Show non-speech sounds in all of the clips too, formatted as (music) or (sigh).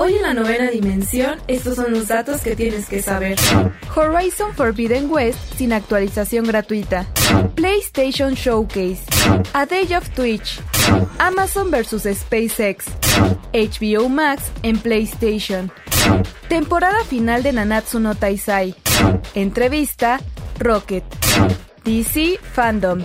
Hoy en la novena dimensión, estos son los datos que tienes que saber. Horizon Forbidden West sin actualización gratuita. PlayStation Showcase. A Day of Twitch. Amazon vs SpaceX. HBO Max en PlayStation. Temporada final de Nanatsu no Taisai. Entrevista Rocket. DC Fandom.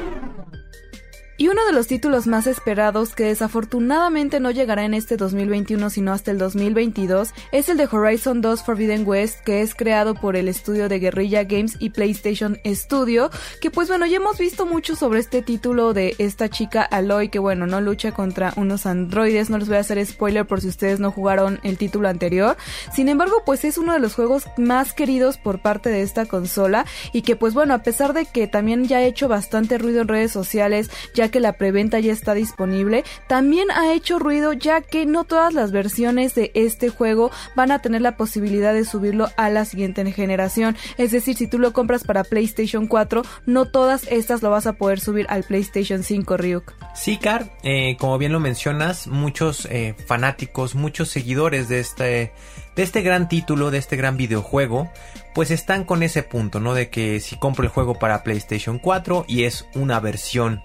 Y uno de los títulos más esperados que desafortunadamente no llegará en este 2021 sino hasta el 2022 es el de Horizon 2 Forbidden West que es creado por el estudio de Guerrilla Games y PlayStation Studio que pues bueno ya hemos visto mucho sobre este título de esta chica Aloy que bueno no lucha contra unos androides. No les voy a hacer spoiler por si ustedes no jugaron el título anterior. Sin embargo pues es uno de los juegos más queridos por parte de esta consola y que pues bueno a pesar de que también ya ha hecho bastante ruido en redes sociales ya que la preventa ya está disponible, también ha hecho ruido ya que no todas las versiones de este juego van a tener la posibilidad de subirlo a la siguiente generación. Es decir, si tú lo compras para PlayStation 4, no todas estas lo vas a poder subir al PlayStation 5, Ryuk. Sí, Car, eh, como bien lo mencionas, muchos eh, fanáticos, muchos seguidores de este de este gran título, de este gran videojuego, pues están con ese punto, ¿no? De que si compro el juego para PlayStation 4 y es una versión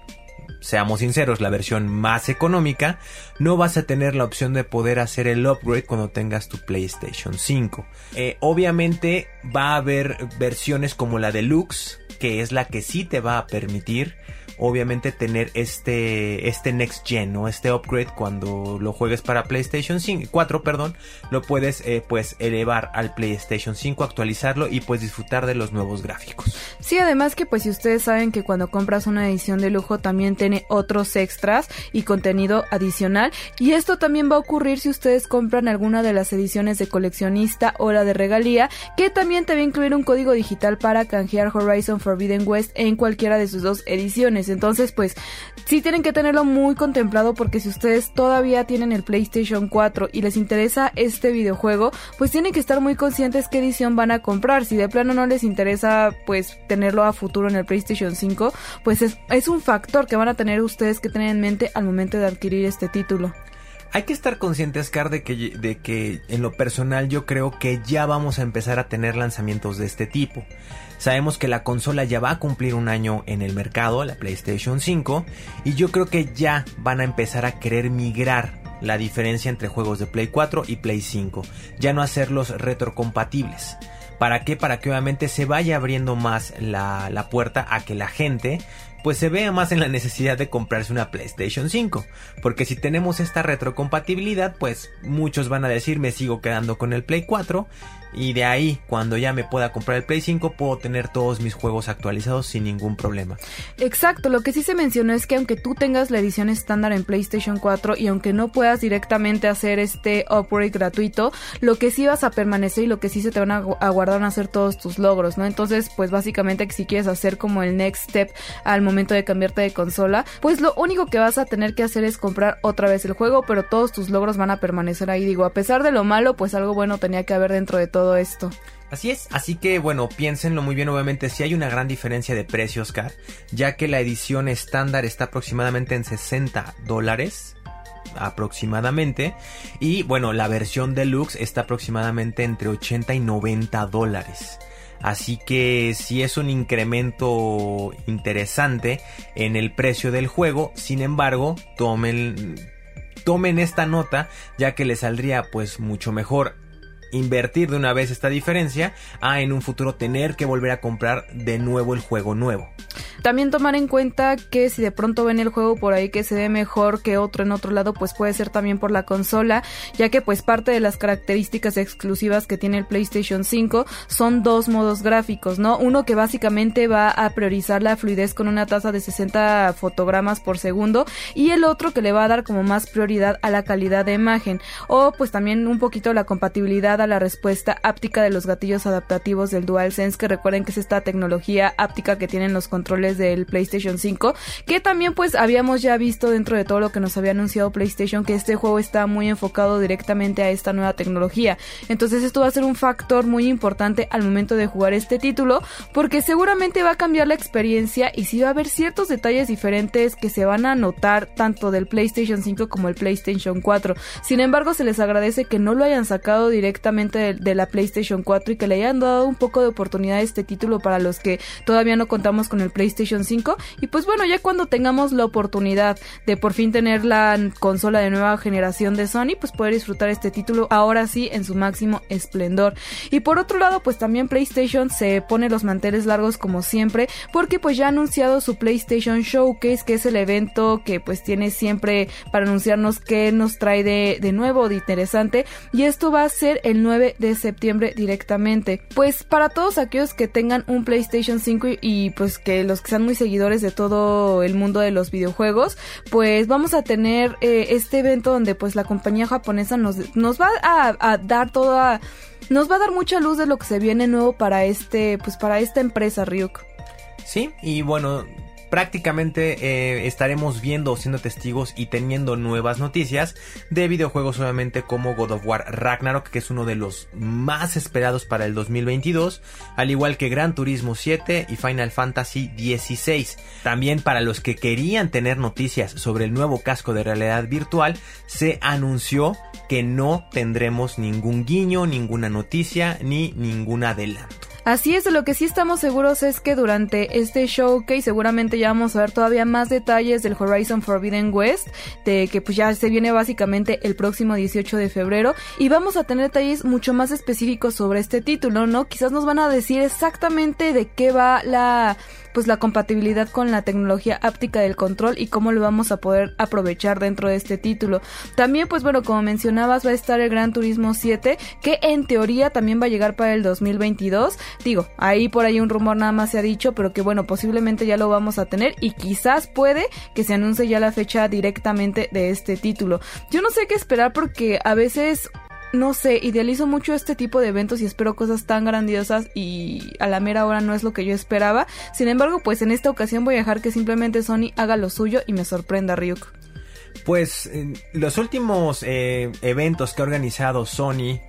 seamos sinceros, la versión más económica, no vas a tener la opción de poder hacer el upgrade cuando tengas tu PlayStation 5. Eh, obviamente va a haber versiones como la deluxe, que es la que sí te va a permitir obviamente tener este, este next gen, o Este upgrade cuando lo juegues para PlayStation 5, 4, perdón, lo puedes eh, pues elevar al PlayStation 5, actualizarlo y pues disfrutar de los nuevos gráficos. Sí, además que pues si ustedes saben que cuando compras una edición de lujo también tiene otros extras y contenido adicional y esto también va a ocurrir si ustedes compran alguna de las ediciones de coleccionista o la de regalía, que también te va a incluir un código digital para canjear Horizon Forbidden West en cualquiera de sus dos ediciones. Entonces, pues sí tienen que tenerlo muy contemplado porque si ustedes todavía tienen el PlayStation 4 y les interesa este videojuego, pues tienen que estar muy conscientes qué edición van a comprar. Si de plano no les interesa pues tenerlo a futuro en el PlayStation 5, pues es, es un factor que van a tener ustedes que tener en mente al momento de adquirir este título. Hay que estar conscientes, Car, de que, de que en lo personal yo creo que ya vamos a empezar a tener lanzamientos de este tipo. Sabemos que la consola ya va a cumplir un año en el mercado, la PlayStation 5, y yo creo que ya van a empezar a querer migrar la diferencia entre juegos de Play 4 y Play 5, ya no hacerlos retrocompatibles. ¿Para qué? Para que obviamente se vaya abriendo más la, la puerta a que la gente pues se vea más en la necesidad de comprarse una PlayStation 5. Porque si tenemos esta retrocompatibilidad, pues muchos van a decir me sigo quedando con el Play 4 y de ahí, cuando ya me pueda comprar el Play 5, puedo tener todos mis juegos actualizados sin ningún problema. Exacto, lo que sí se mencionó es que aunque tú tengas la edición estándar en PlayStation 4 y aunque no puedas directamente hacer este upgrade gratuito, lo que sí vas a permanecer y lo que sí se te van a, guardar van a ser todos tus logros, ¿no? Entonces, pues básicamente si quieres hacer como el next step al momento de cambiarte de consola, pues lo único que vas a tener que hacer es comprar otra vez el juego, pero todos tus logros van a permanecer ahí. Digo, a pesar de lo malo, pues algo bueno tenía que haber dentro de todo todo esto. Así es, así que bueno, piénsenlo muy bien, obviamente si hay una gran diferencia de precios, Car, ya que la edición estándar está aproximadamente en 60 dólares, aproximadamente, y bueno, la versión deluxe está aproximadamente entre 80 y 90 dólares. Así que si es un incremento interesante en el precio del juego, sin embargo, tomen, tomen esta nota ya que les saldría pues mucho mejor invertir de una vez esta diferencia a en un futuro tener que volver a comprar de nuevo el juego nuevo. También tomar en cuenta que si de pronto ven el juego por ahí que se ve mejor que otro en otro lado, pues puede ser también por la consola, ya que pues parte de las características exclusivas que tiene el PlayStation 5 son dos modos gráficos, ¿no? Uno que básicamente va a priorizar la fluidez con una tasa de 60 fotogramas por segundo y el otro que le va a dar como más prioridad a la calidad de imagen o pues también un poquito la compatibilidad la respuesta áptica de los gatillos adaptativos del DualSense que recuerden que es esta tecnología áptica que tienen los controles del PlayStation 5 que también pues habíamos ya visto dentro de todo lo que nos había anunciado PlayStation que este juego está muy enfocado directamente a esta nueva tecnología. Entonces esto va a ser un factor muy importante al momento de jugar este título porque seguramente va a cambiar la experiencia y si va a haber ciertos detalles diferentes que se van a notar tanto del PlayStation 5 como el PlayStation 4 sin embargo se les agradece que no lo hayan sacado directamente de, la PlayStation 4 y que le hayan dado un poco de oportunidad este título para los que todavía no contamos con el PlayStation 5 y pues bueno ya cuando tengamos la oportunidad de por fin tener la consola de nueva generación de Sony pues poder disfrutar este título ahora sí en su máximo esplendor. Y por otro lado pues también PlayStation se pone los manteles largos como siempre porque pues ya ha anunciado su PlayStation Showcase que es el evento que pues tiene siempre para anunciarnos qué nos trae de, de nuevo de interesante. Y esto va a ser el 9 de septiembre directamente. Pues para todos aquellos que tengan un PlayStation 5 y, pues que los que sean muy seguidores de todo el mundo de los videojuegos, pues vamos a tener eh, este evento donde pues la compañía japonesa nos, nos va a, a dar toda nos va a dar mucha luz de lo que se viene nuevo para este pues para esta empresa Ryuk. Sí, y bueno, prácticamente eh, estaremos viendo siendo testigos y teniendo nuevas noticias de videojuegos obviamente como God of War Ragnarok que es uno de los más esperados para el 2022 al igual que Gran Turismo 7 y Final Fantasy 16 también para los que querían tener noticias sobre el nuevo casco de realidad virtual se anunció que no tendremos ningún guiño ninguna noticia ni ningún adelanto Así es, lo que sí estamos seguros es que durante este showcase seguramente ya vamos a ver todavía más detalles del Horizon Forbidden West, de que pues ya se viene básicamente el próximo 18 de febrero y vamos a tener detalles mucho más específicos sobre este título, ¿no? Quizás nos van a decir exactamente de qué va la pues la compatibilidad con la tecnología áptica del control y cómo lo vamos a poder aprovechar dentro de este título. También pues bueno, como mencionabas va a estar el Gran Turismo 7 que en teoría también va a llegar para el 2022. Digo, ahí por ahí un rumor nada más se ha dicho, pero que bueno, posiblemente ya lo vamos a tener y quizás puede que se anuncie ya la fecha directamente de este título. Yo no sé qué esperar porque a veces no sé, idealizo mucho este tipo de eventos y espero cosas tan grandiosas y a la mera hora no es lo que yo esperaba. Sin embargo, pues en esta ocasión voy a dejar que simplemente Sony haga lo suyo y me sorprenda Ryuk. Pues los últimos eh, eventos que ha organizado Sony, eh,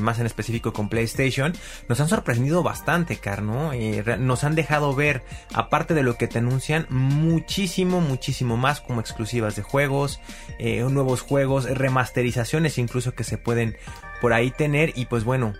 más en específico con PlayStation, nos han sorprendido bastante, Carno. nos han dejado ver, aparte de lo que te anuncian, muchísimo, muchísimo más como exclusivas de juegos, eh, nuevos juegos, remasterizaciones incluso que se pueden por ahí tener. Y pues bueno,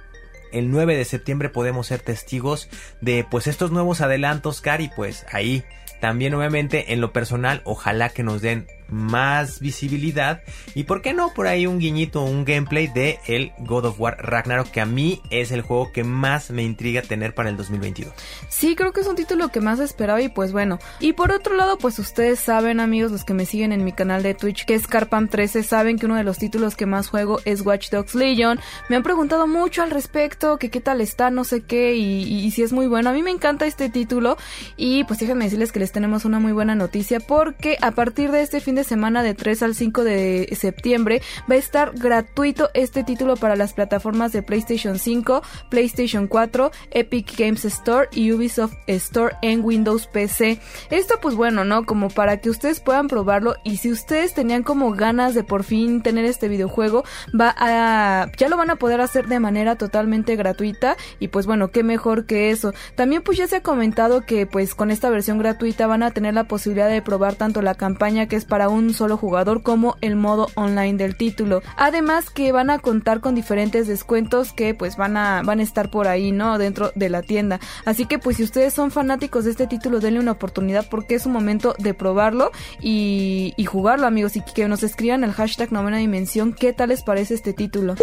el 9 de septiembre podemos ser testigos de pues estos nuevos adelantos, Car, y pues ahí también obviamente en lo personal ojalá que nos den más visibilidad y por qué no por ahí un guiñito, un gameplay de el God of War Ragnarok que a mí es el juego que más me intriga tener para el 2022. Sí, creo que es un título que más esperaba y pues bueno. Y por otro lado, pues ustedes saben amigos, los que me siguen en mi canal de Twitch que es Carpam 13, saben que uno de los títulos que más juego es Watch Dogs Legion. Me han preguntado mucho al respecto, que qué tal está, no sé qué y, y si es muy bueno. A mí me encanta este título y pues déjenme decirles que les tenemos una muy buena noticia porque a partir de este fin de semana de 3 al 5 de septiembre va a estar gratuito este título para las plataformas de PlayStation 5, PlayStation 4, Epic Games Store y Ubisoft Store en Windows PC. Esto pues bueno, ¿no? Como para que ustedes puedan probarlo y si ustedes tenían como ganas de por fin tener este videojuego, va a ya lo van a poder hacer de manera totalmente gratuita y pues bueno, qué mejor que eso. También pues ya se ha comentado que pues con esta versión gratuita van a tener la posibilidad de probar tanto la campaña que es para un solo jugador como el modo online del título. Además que van a contar con diferentes descuentos que pues van a van a estar por ahí, ¿no? Dentro de la tienda. Así que pues si ustedes son fanáticos de este título, denle una oportunidad porque es un momento de probarlo y, y jugarlo, amigos, y que nos escriban el hashtag novena dimensión qué tal les parece este título.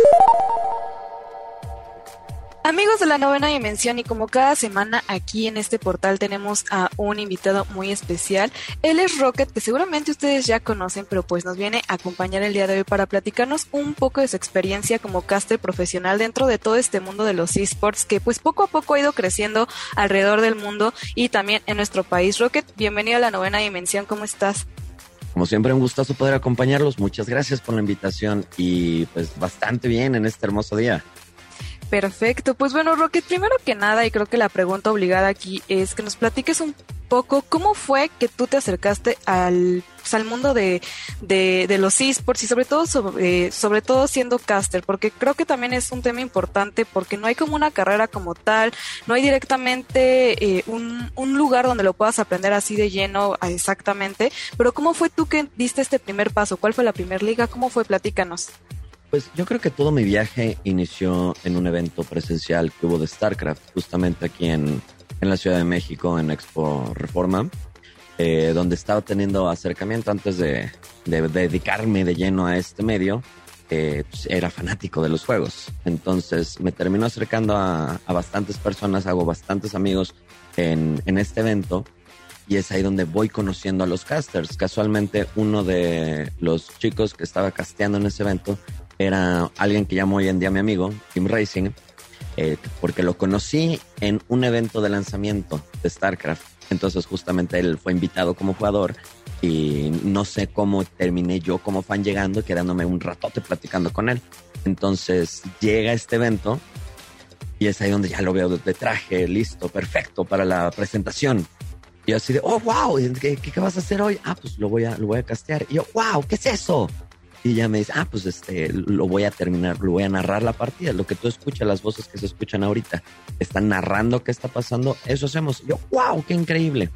Amigos de la novena dimensión y como cada semana aquí en este portal tenemos a un invitado muy especial. Él es Rocket, que seguramente ustedes ya conocen, pero pues nos viene a acompañar el día de hoy para platicarnos un poco de su experiencia como caster profesional dentro de todo este mundo de los esports que pues poco a poco ha ido creciendo alrededor del mundo y también en nuestro país. Rocket, bienvenido a la novena dimensión, ¿cómo estás? Como siempre, un gustazo poder acompañarlos. Muchas gracias por la invitación y pues bastante bien en este hermoso día. Perfecto, pues bueno, Rocket, primero que nada, y creo que la pregunta obligada aquí es que nos platiques un poco cómo fue que tú te acercaste al, pues, al mundo de, de, los esports y sobre todo sobre, sobre todo siendo caster, porque creo que también es un tema importante porque no hay como una carrera como tal, no hay directamente eh, un, un lugar donde lo puedas aprender así de lleno exactamente, pero ¿cómo fue tú que diste este primer paso? ¿Cuál fue la primera liga? ¿Cómo fue? Platícanos. Pues yo creo que todo mi viaje inició en un evento presencial que hubo de StarCraft, justamente aquí en, en la Ciudad de México, en Expo Reforma, eh, donde estaba teniendo acercamiento antes de, dedicarme de lleno a este medio. Pues era fanático de los juegos. Entonces me terminó acercando a, a bastantes personas, hago bastantes amigos en, en este evento y es ahí donde voy conociendo a los casters. Casualmente uno de los chicos que estaba casteando en ese evento era alguien que llamo hoy en día mi amigo, Tim Racing, eh, porque lo conocí en un evento de lanzamiento de StarCraft. Entonces justamente él fue invitado como jugador y no sé cómo terminé yo como fan llegando, quedándome un ratote platicando con él. Entonces llega este evento y es ahí donde ya lo veo de traje, listo, perfecto para la presentación. Y yo así de, oh, wow, ¿qué, ¿qué, vas a hacer hoy? Ah, pues lo voy a, lo voy a castear. Y yo, wow, ¿qué es eso? Y ella me dice, ah, pues este, lo voy a terminar, lo voy a narrar la partida. Lo que tú escuchas, las voces que se escuchan ahorita, están narrando qué está pasando, eso hacemos. yo, wow, qué increíble.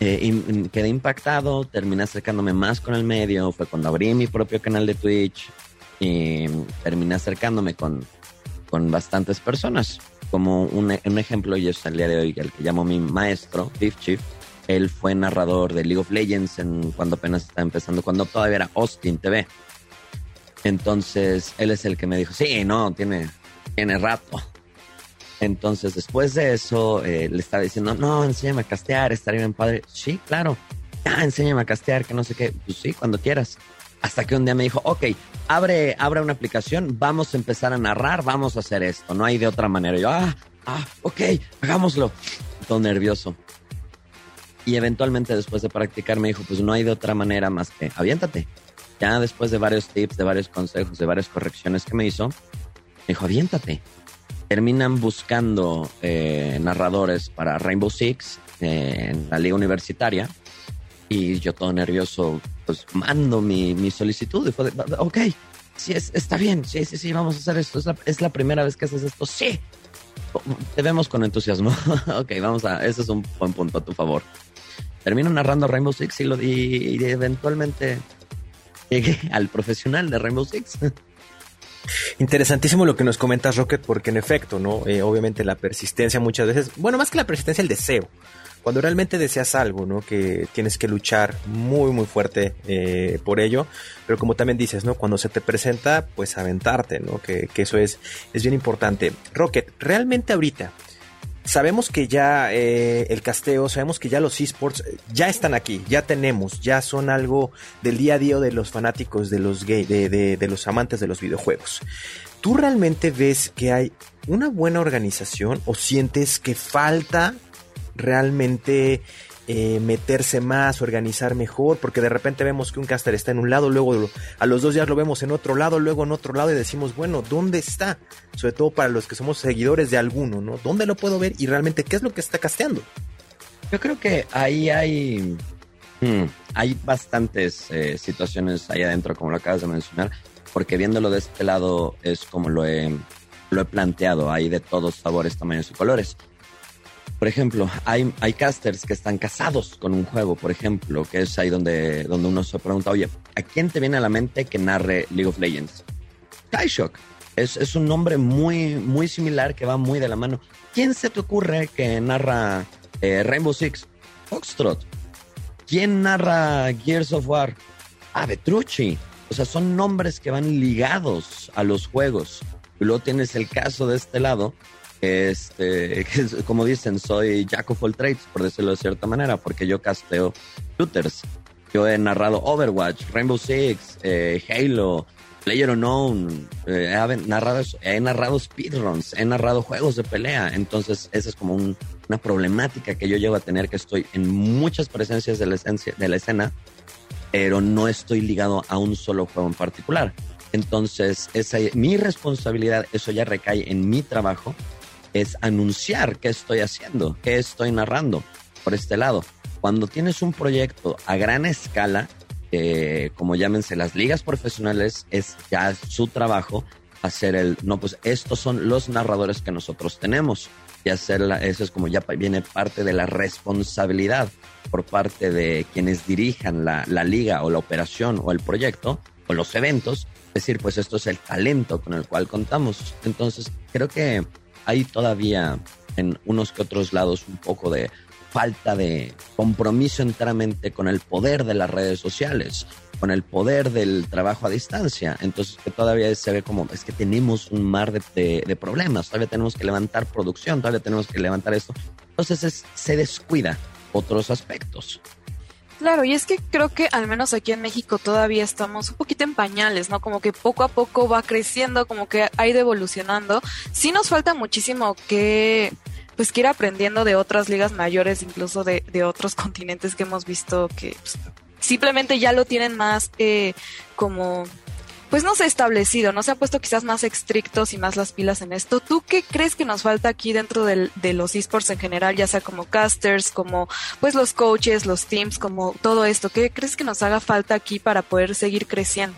Eh, quedé impactado, terminé acercándome más con el medio, fue cuando abrí mi propio canal de Twitch y terminé acercándome con, con bastantes personas. Como un, un ejemplo, y es el día de hoy, el que llamo mi maestro, Beef Chief, él fue narrador de League of Legends en, cuando apenas estaba empezando, cuando todavía era Austin TV. Entonces, él es el que me dijo, sí, no, tiene, tiene rato. Entonces, después de eso, eh, le estaba diciendo, no, enséñame a castear, estaría bien padre. Sí, claro. Ah, enséñame a castear, que no sé qué. Pues sí, cuando quieras. Hasta que un día me dijo, ok, abre, abre una aplicación, vamos a empezar a narrar, vamos a hacer esto. No hay de otra manera. yo, ah, ah, ok, hagámoslo. Todo nervioso. Y eventualmente después de practicar me dijo, pues no hay de otra manera más que aviéntate. Ya después de varios tips, de varios consejos, de varias correcciones que me hizo, me dijo, aviéntate. Terminan buscando eh, narradores para Rainbow Six eh, en la liga universitaria. Y yo todo nervioso, pues mando mi, mi solicitud. Y fue de, ok, sí, es, está bien, sí, sí, sí, vamos a hacer esto. Es la, es la primera vez que haces esto, sí. Te vemos con entusiasmo. (laughs) ok, vamos a, ese es un buen punto a tu favor termino narrando Rainbow Six y, lo, y, eventualmente llegué al profesional de Rainbow Six. (laughs) Interesantísimo lo que nos comentas, Rocket, porque en efecto, ¿no? Eh, obviamente la persistencia muchas veces, bueno, más que la persistencia, el deseo. Cuando realmente deseas algo, ¿no? Que tienes que luchar muy, muy fuerte eh, por ello. Pero como también dices, ¿no? Cuando se te presenta, pues aventarte, ¿no? Que, que eso es, es bien importante. Rocket, realmente ahorita, sabemos que ya eh, el casteo, sabemos que ya los esports eh, ya están aquí, ya tenemos, ya son algo del día a día de los fanáticos, de los gay, de, de los amantes de los videojuegos. ¿Tú realmente ves que hay una buena organización o sientes que falta realmente eh, meterse más, organizar mejor, porque de repente vemos que un caster está en un lado, luego a los dos días lo vemos en otro lado, luego en otro lado y decimos, bueno, ¿dónde está? Sobre todo para los que somos seguidores de alguno, ¿no? ¿Dónde lo puedo ver y realmente qué es lo que está casteando? Yo creo que ahí hay, hmm, hay bastantes eh, situaciones ahí adentro, como lo acabas de mencionar, porque viéndolo de este lado es como lo he, lo he planteado, hay de todos sabores, tamaños y colores. Por ejemplo, hay, hay casters que están casados con un juego, por ejemplo, que es ahí donde, donde uno se pregunta, oye, ¿a quién te viene a la mente que narre League of Legends? Kaishok. Es, es un nombre muy, muy similar que va muy de la mano. ¿Quién se te ocurre que narra eh, Rainbow Six? Foxtrot. ¿Quién narra Gears of War? Ah, Petrucci. O sea, son nombres que van ligados a los juegos. Y luego tienes el caso de este lado, este, (laughs) como dicen, soy Jack of all trades, por decirlo de cierta manera, porque yo casteo shooters. Yo he narrado Overwatch, Rainbow Six, eh, Halo, Player Unknown, eh, he, narrado, he narrado speedruns, he narrado juegos de pelea. Entonces, esa es como un, una problemática que yo llego a tener, que estoy en muchas presencias de la, esencia, de la escena, pero no estoy ligado a un solo juego en particular. Entonces, esa, mi responsabilidad, eso ya recae en mi trabajo, es anunciar qué estoy haciendo, qué estoy narrando por este lado. Cuando tienes un proyecto a gran escala, eh, como llámense las ligas profesionales, es ya su trabajo hacer el, no, pues estos son los narradores que nosotros tenemos y hacerla, eso es como ya viene parte de la responsabilidad por parte de quienes dirijan la, la liga o la operación o el proyecto o los eventos, decir, pues esto es el talento con el cual contamos. Entonces, creo que hay todavía en unos que otros lados un poco de falta de compromiso enteramente con el poder de las redes sociales, con el poder del trabajo a distancia. Entonces que todavía se ve como, es que tenemos un mar de, problemas, todavía tenemos que levantar producción, todavía tenemos que levantar esto. Entonces se descuida otros aspectos. Claro, y es que creo que al menos aquí en México todavía estamos un poquito en pañales, ¿no? Como que poco a poco va creciendo, como que ha ido evolucionando. Sí nos falta muchísimo que pues que ir aprendiendo de otras ligas mayores, incluso de, de otros (laughs) continentes que hemos visto que pues, simplemente ya lo tienen más eh, como pues no se ha establecido, no se ha puesto quizás más estrictos y más las pilas en esto. ¿Tú qué crees que nos falta aquí dentro del, de los esports en general, ya sea como casters, como pues los coaches, los teams, como todo esto? ¿Qué crees que nos haga falta aquí para poder seguir creciendo?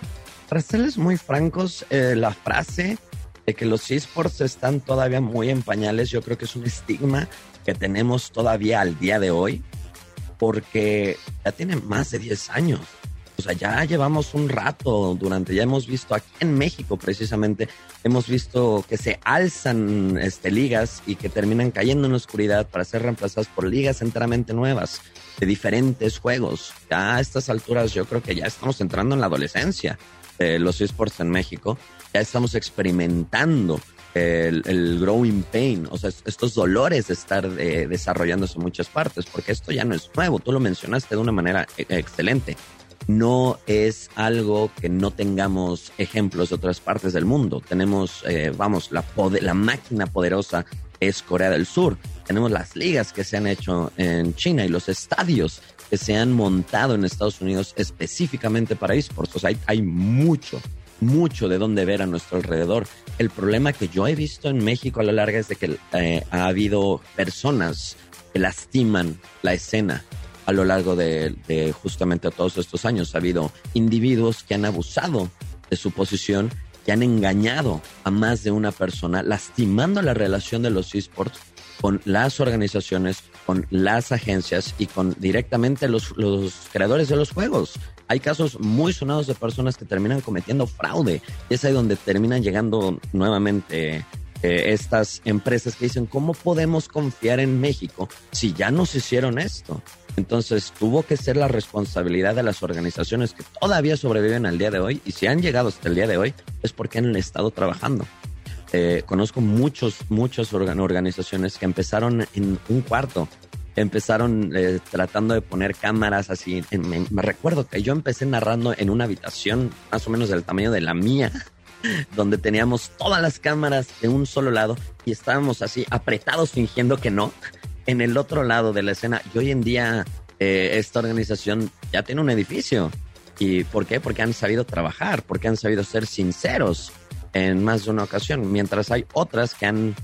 Para serles muy francos, eh, la frase de que los esports están todavía muy en pañales, yo creo que es un estigma que tenemos todavía al día de hoy, porque ya tiene más de 10 años. O sea, ya llevamos un rato durante, ya hemos visto aquí en México precisamente, hemos visto que se alzan este, ligas y que terminan cayendo en la oscuridad para ser reemplazadas por ligas enteramente nuevas de diferentes juegos. Ya a estas alturas yo creo que ya estamos entrando en la adolescencia de los esports en México ya estamos experimentando el, growing pain, o sea, estos dolores de estar eh, desarrollándose en muchas partes, porque esto ya no es nuevo, tú lo mencionaste de una manera eh, excelente. No es algo que no tengamos ejemplos de otras partes del mundo. Tenemos, eh, vamos, la, la máquina poderosa es Corea del Sur. Tenemos las ligas que se han hecho en China y los estadios que se han montado en Estados Unidos específicamente para esports. Hay mucho, mucho de dónde ver a nuestro alrededor. El problema que yo he visto en México a la larga es de que eh, ha habido personas que lastiman la escena a lo largo de, justamente todos estos años. Ha habido individuos que han abusado de su posición, que han engañado a más de una persona, lastimando la relación de los esports con las organizaciones, con las agencias y con directamente los, los creadores de los juegos hay casos muy sonados de personas que terminan cometiendo fraude. Y es ahí donde terminan llegando nuevamente eh, estas empresas que dicen, ¿cómo podemos confiar en México si ya nos hicieron esto? Entonces tuvo que ser la responsabilidad de las organizaciones que todavía sobreviven al día de hoy y si han llegado hasta el día de hoy es porque han estado trabajando. Eh, conozco muchos, muchas organizaciones que empezaron en un cuarto, empezaron eh, tratando de poner cámaras así. me, recuerdo que yo empecé narrando en una habitación más o menos del tamaño de la mía, (laughs) donde teníamos todas las cámaras de un solo lado y estábamos así apretados fingiendo que no en el otro lado de la escena. Y hoy en día eh, esta organización ya tiene un edificio. ¿Y por qué? Porque han sabido trabajar, porque han sabido ser sinceros en más de una ocasión, mientras hay otras que han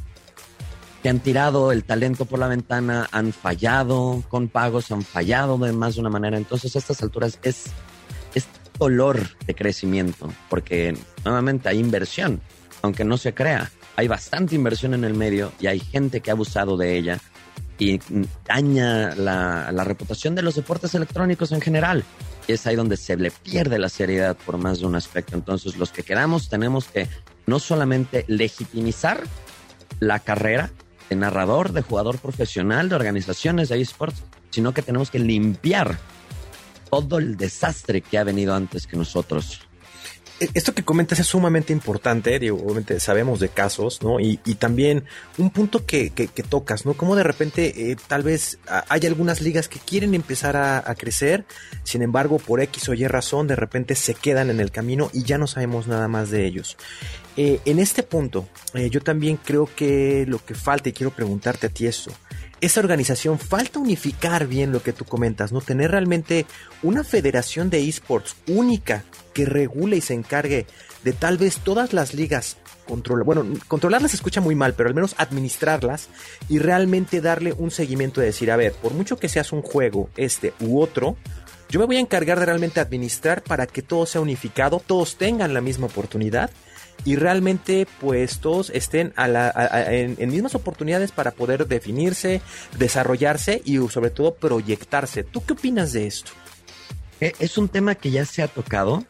que han tirado el talento por la ventana, han fallado con pagos, han fallado de más de una manera. Entonces, a estas alturas es, es dolor de crecimiento, porque nuevamente hay inversión, aunque no se crea. Hay bastante inversión en el medio y hay gente que ha abusado de ella y daña la, reputación de los deportes electrónicos en general. Y es ahí donde se le pierde la seriedad por más de un aspecto. Entonces, los que quedamos tenemos que no solamente legitimizar la carrera, de narrador, de jugador profesional, de organizaciones de esports, sino que tenemos que limpiar todo el desastre que ha venido antes que nosotros. E, esto que comentas es sumamente importante, digo, obviamente sabemos de casos, ¿no? Y, también un punto que, que, tocas, ¿no? Como de repente eh, tal vez hay algunas ligas que quieren empezar a, crecer, sin embargo, por X o Y razón, de repente se quedan en el camino y ya no sabemos nada más de ellos. Eh, en este punto, eh, yo también creo que lo que falta, y quiero preguntarte a ti esto, esa organización falta unificar bien lo que tú comentas, ¿no? Tener realmente una federación de esports única que regule y se encargue de tal vez todas las ligas controlar, bueno, controlarlas se escucha muy mal, pero al menos administrarlas y realmente darle un seguimiento de decir, a ver, por mucho que seas un juego, este u otro, yo me voy a encargar de realmente administrar para que todo sea unificado, todos tengan la misma oportunidad y realmente pues todos estén en, mismas oportunidades para poder definirse, desarrollarse y sobre todo proyectarse. ¿Tú qué opinas de esto? Eh, es un tema que ya se ha tocado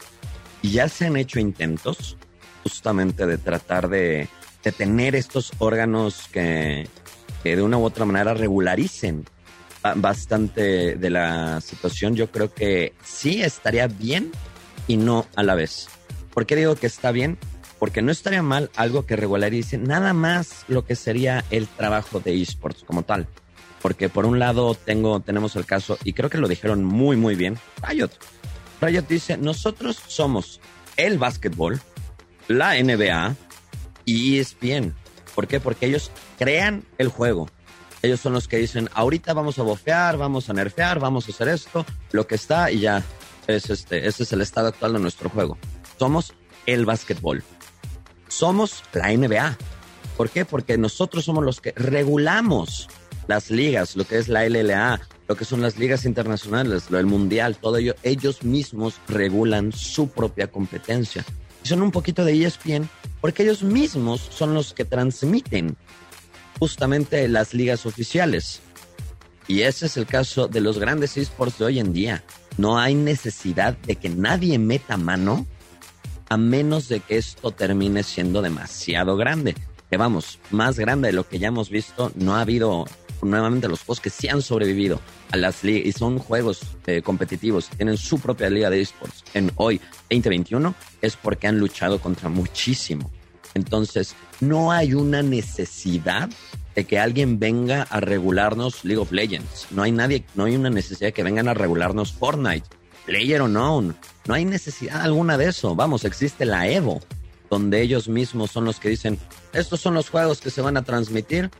y ya se han hecho intentos justamente de tratar de, tener estos órganos que, que de una u otra manera regularicen bastante de la situación. Yo creo que sí estaría bien y no a la vez. ¿Por qué digo que está bien? Porque no estaría mal algo que regularice nada más lo que sería el trabajo de esports como tal. Porque por un lado tengo, tenemos el caso, y creo que lo dijeron muy, muy bien, Riot. Riot dice, nosotros somos el básquetbol, la NBA y ESPN. ¿Por qué? Porque ellos crean el juego. Ellos son los que dicen, ahorita vamos a bofear, vamos a nerfear, vamos a hacer esto, lo que está y ya. Es este, ese es el estado actual de nuestro juego. Somos el básquetbol somos la NBA. ¿Por qué? Porque nosotros somos los que regulamos las ligas, lo que es la LLA, lo que son las ligas internacionales, lo del mundial, todo ello, ellos mismos regulan su propia competencia. Y son un poquito de ESPN porque ellos mismos son los que transmiten justamente las ligas oficiales. Y ese es el caso de los grandes esports de hoy en día. No hay necesidad de que nadie meta mano a menos de que esto termine siendo demasiado grande. Que vamos, más grande de lo que ya hemos visto, no ha habido nuevamente los juegos que sí han sobrevivido a las ligas y son juegos eh, competitivos, tienen su propia liga de esports en hoy 2021, es porque han luchado contra muchísimo. Entonces, no hay una necesidad de que alguien venga a regularnos League of Legends. No hay nadie, no hay una necesidad de que vengan a regularnos Fortnite. Player Unknown. No hay necesidad alguna de eso. Vamos, existe la Evo, donde ellos mismos son los que dicen, estos son los juegos que se van a transmitir.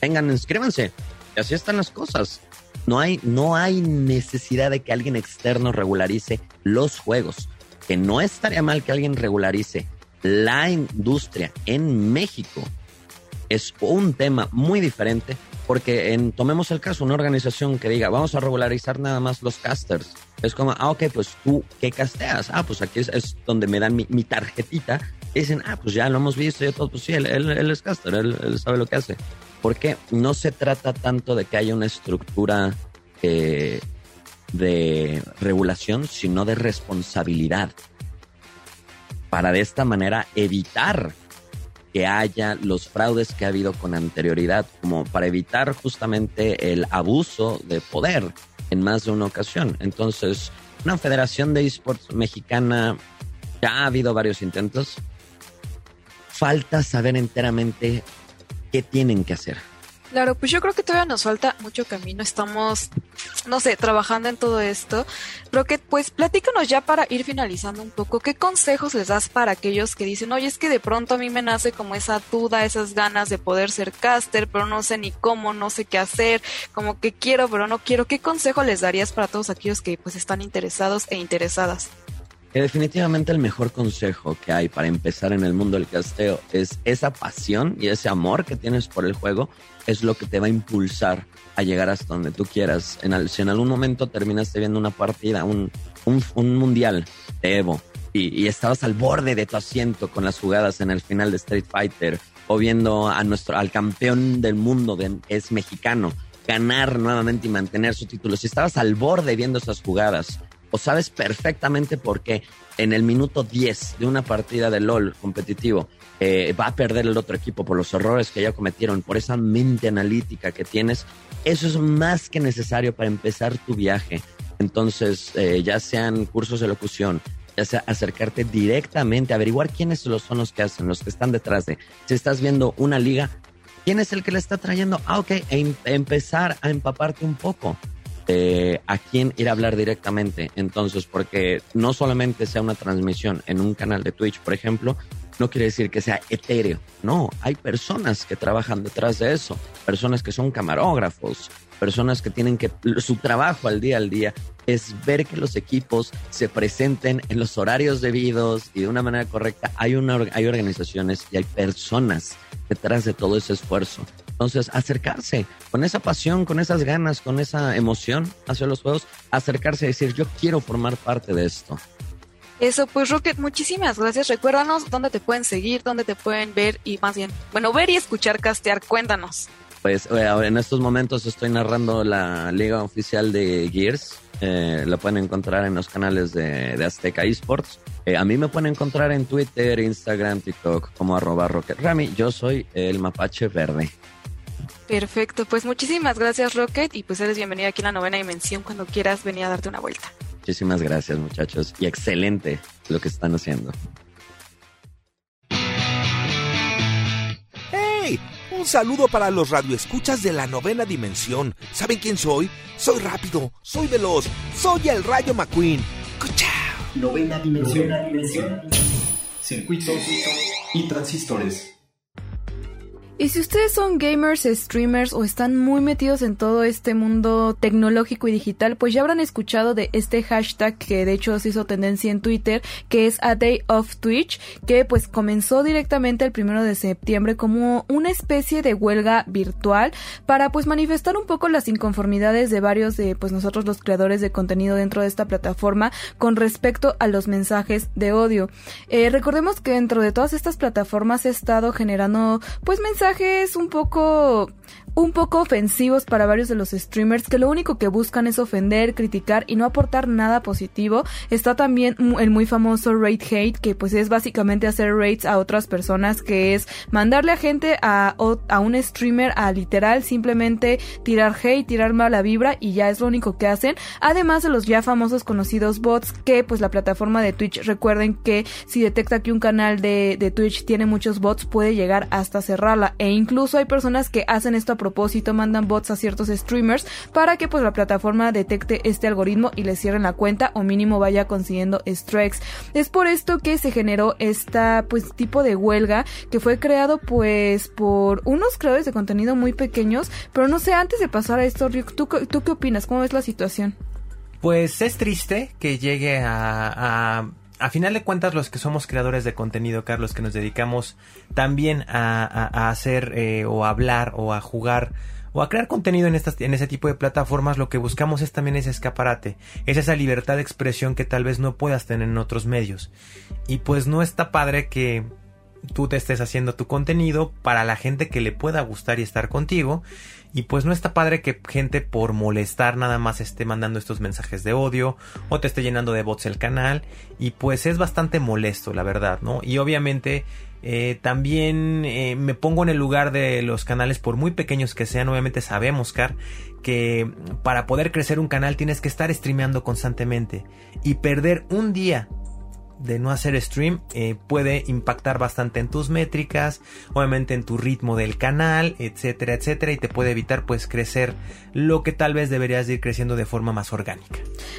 Vengan, inscríbanse. Y así están las cosas. No hay, no hay necesidad de que alguien externo regularice los juegos. Que no estaría mal que alguien regularice la industria en México. Es un tema muy diferente porque en, tomemos el caso, una organización que diga, vamos a regularizar nada más los casters. Es como, ah, ok, pues tú, ¿qué casteas? Ah, pues aquí es, donde me dan mi, tarjetita. Dicen, ah, pues ya lo hemos visto y todo, pues sí, él, él, es caster, él, sabe lo que hace. Porque no se trata tanto de que haya una estructura eh, de regulación, sino de responsabilidad. Para de esta manera evitar que haya los fraudes que ha habido con anterioridad, como para evitar justamente el abuso de poder en más de una ocasión. Entonces, una federación de esports mexicana, ya ha habido varios intentos. Falta saber enteramente qué tienen que hacer. Claro, pues yo creo que todavía nos falta mucho camino. Estamos, no sé, trabajando en todo esto. Pero que, pues, platícanos ya para ir finalizando un poco. ¿Qué consejos les das para aquellos que dicen, oye, es que de pronto a mí me nace como esa duda, esas ganas de poder ser caster, pero no sé ni cómo, no sé qué hacer, como que quiero, pero no quiero? ¿Qué consejo les darías para todos aquellos que, pues, están interesados e interesadas? Definitivamente el mejor consejo que hay para empezar en el mundo del casteo es esa pasión y ese amor que tienes por el juego es lo que te va a impulsar a llegar hasta donde tú quieras. En si en algún momento terminaste viendo una partida, un, un, mundial de Evo y, estabas al borde de tu asiento con las jugadas en el final de Street Fighter o viendo a nuestro, al campeón del mundo es mexicano ganar nuevamente y mantener su título, si estabas al borde viendo esas jugadas o sabes perfectamente por qué en el minuto 10 de una partida de LOL competitivo eh, va a perder el otro equipo por los errores que ya cometieron, por esa mente analítica que tienes, eso es más que necesario para empezar tu viaje. Entonces, eh, ya sean cursos de locución, ya sea acercarte directamente, averiguar quiénes son los que hacen, los que están detrás de. Si estás viendo una liga, ¿quién es el que le está trayendo? Ah, ok, e em, empezar a empaparte un poco. A quién ir a hablar directamente. Entonces, porque no solamente sea una transmisión en un canal de Twitch, por ejemplo, no quiere decir que sea etéreo. No, hay personas que trabajan detrás de eso, personas que son camarógrafos, personas que tienen que, su trabajo al día al día es ver que los equipos se presenten en los horarios debidos y de una manera correcta. Hay, una, hay organizaciones y hay personas detrás de todo ese esfuerzo. Entonces, acercarse con esa pasión, con esas ganas, con esa emoción hacia los juegos, acercarse y decir, yo quiero formar parte de esto. Eso, pues Rocket, muchísimas gracias. Recuérdanos dónde te pueden seguir, dónde te pueden ver y más bien, bueno, ver y escuchar castear. Cuéntanos. Pues eh, en estos momentos estoy narrando la liga oficial de Gears. Eh, la pueden encontrar en los canales de, Azteca Esports. Eh, a mí me pueden encontrar en Twitter, Instagram, TikTok como arroba Rocket Rami. Yo soy el mapache verde. Perfecto, pues muchísimas gracias Rocket y pues eres bienvenido aquí en la novena dimensión cuando quieras venir a darte una vuelta. Muchísimas gracias, muchachos. Y excelente lo que están haciendo. Un saludo para los radioescuchas de la novena dimensión. ¿Saben quién soy? Soy rápido, soy veloz, soy el Rayo McQueen. Novena dimensión. Novena dimensión. Circuitos y transistores. Y si ustedes son gamers, streamers o están muy metidos en todo este mundo tecnológico y digital, pues ya habrán escuchado de este hashtag que de hecho se hizo tendencia en Twitter, que es A Day of Twitch, que pues comenzó directamente el primero de septiembre como una especie de huelga virtual para pues manifestar un poco las inconformidades de varios de pues nosotros los creadores de contenido dentro de esta plataforma con respecto a los mensajes de odio. Eh, recordemos que dentro de todas estas plataformas he estado generando pues mensajes mensajes un poco un poco ofensivos para varios de los streamers que lo único que buscan es ofender, criticar y no aportar nada positivo. Está también el muy famoso raid hate, que pues es básicamente hacer raids a otras personas, que es mandarle a gente a, a un streamer a literal simplemente tirar hate, tirar mala vibra y ya es lo único que hacen. Además de los ya famosos conocidos bots que pues la plataforma de Twitch recuerden que si detecta que un canal de, de Twitch tiene muchos bots puede llegar hasta cerrarla e incluso hay personas que hacen esto a propósito, mandan bots a ciertos streamers para que pues la plataforma detecte este algoritmo y le cierren la cuenta o mínimo vaya consiguiendo strikes. Es por esto que se generó esta pues tipo de huelga que fue creado pues por unos creadores de contenido muy pequeños, pero no sé, antes de pasar a esto, Ryuk, ¿tú, ¿tú qué opinas? ¿Cómo ves la situación? Pues es triste que llegue a a final de cuentas los que somos creadores de contenido, Carlos, que nos dedicamos también a, hacer eh, o a hablar o a jugar o a crear contenido en, estas, en ese tipo de plataformas, lo que buscamos es también ese escaparate, es esa libertad de expresión que tal vez no puedas tener en otros medios. Y pues no está padre que tú te estés haciendo tu contenido para la gente que le pueda gustar y estar contigo y pues no está padre que gente por molestar nada más esté mandando estos mensajes de odio o te esté llenando de bots el canal. Y pues es bastante molesto, la verdad, ¿no? Y obviamente eh, también eh, me pongo en el lugar de los canales, por muy pequeños que sean. Obviamente sabemos, Car, que para poder crecer un canal tienes que estar streameando constantemente. Y perder un día de no hacer stream eh, puede impactar bastante en tus métricas, obviamente en tu ritmo del canal, etcétera, etcétera, y te puede evitar pues crecer lo que tal vez deberías ir creciendo de forma más orgánica.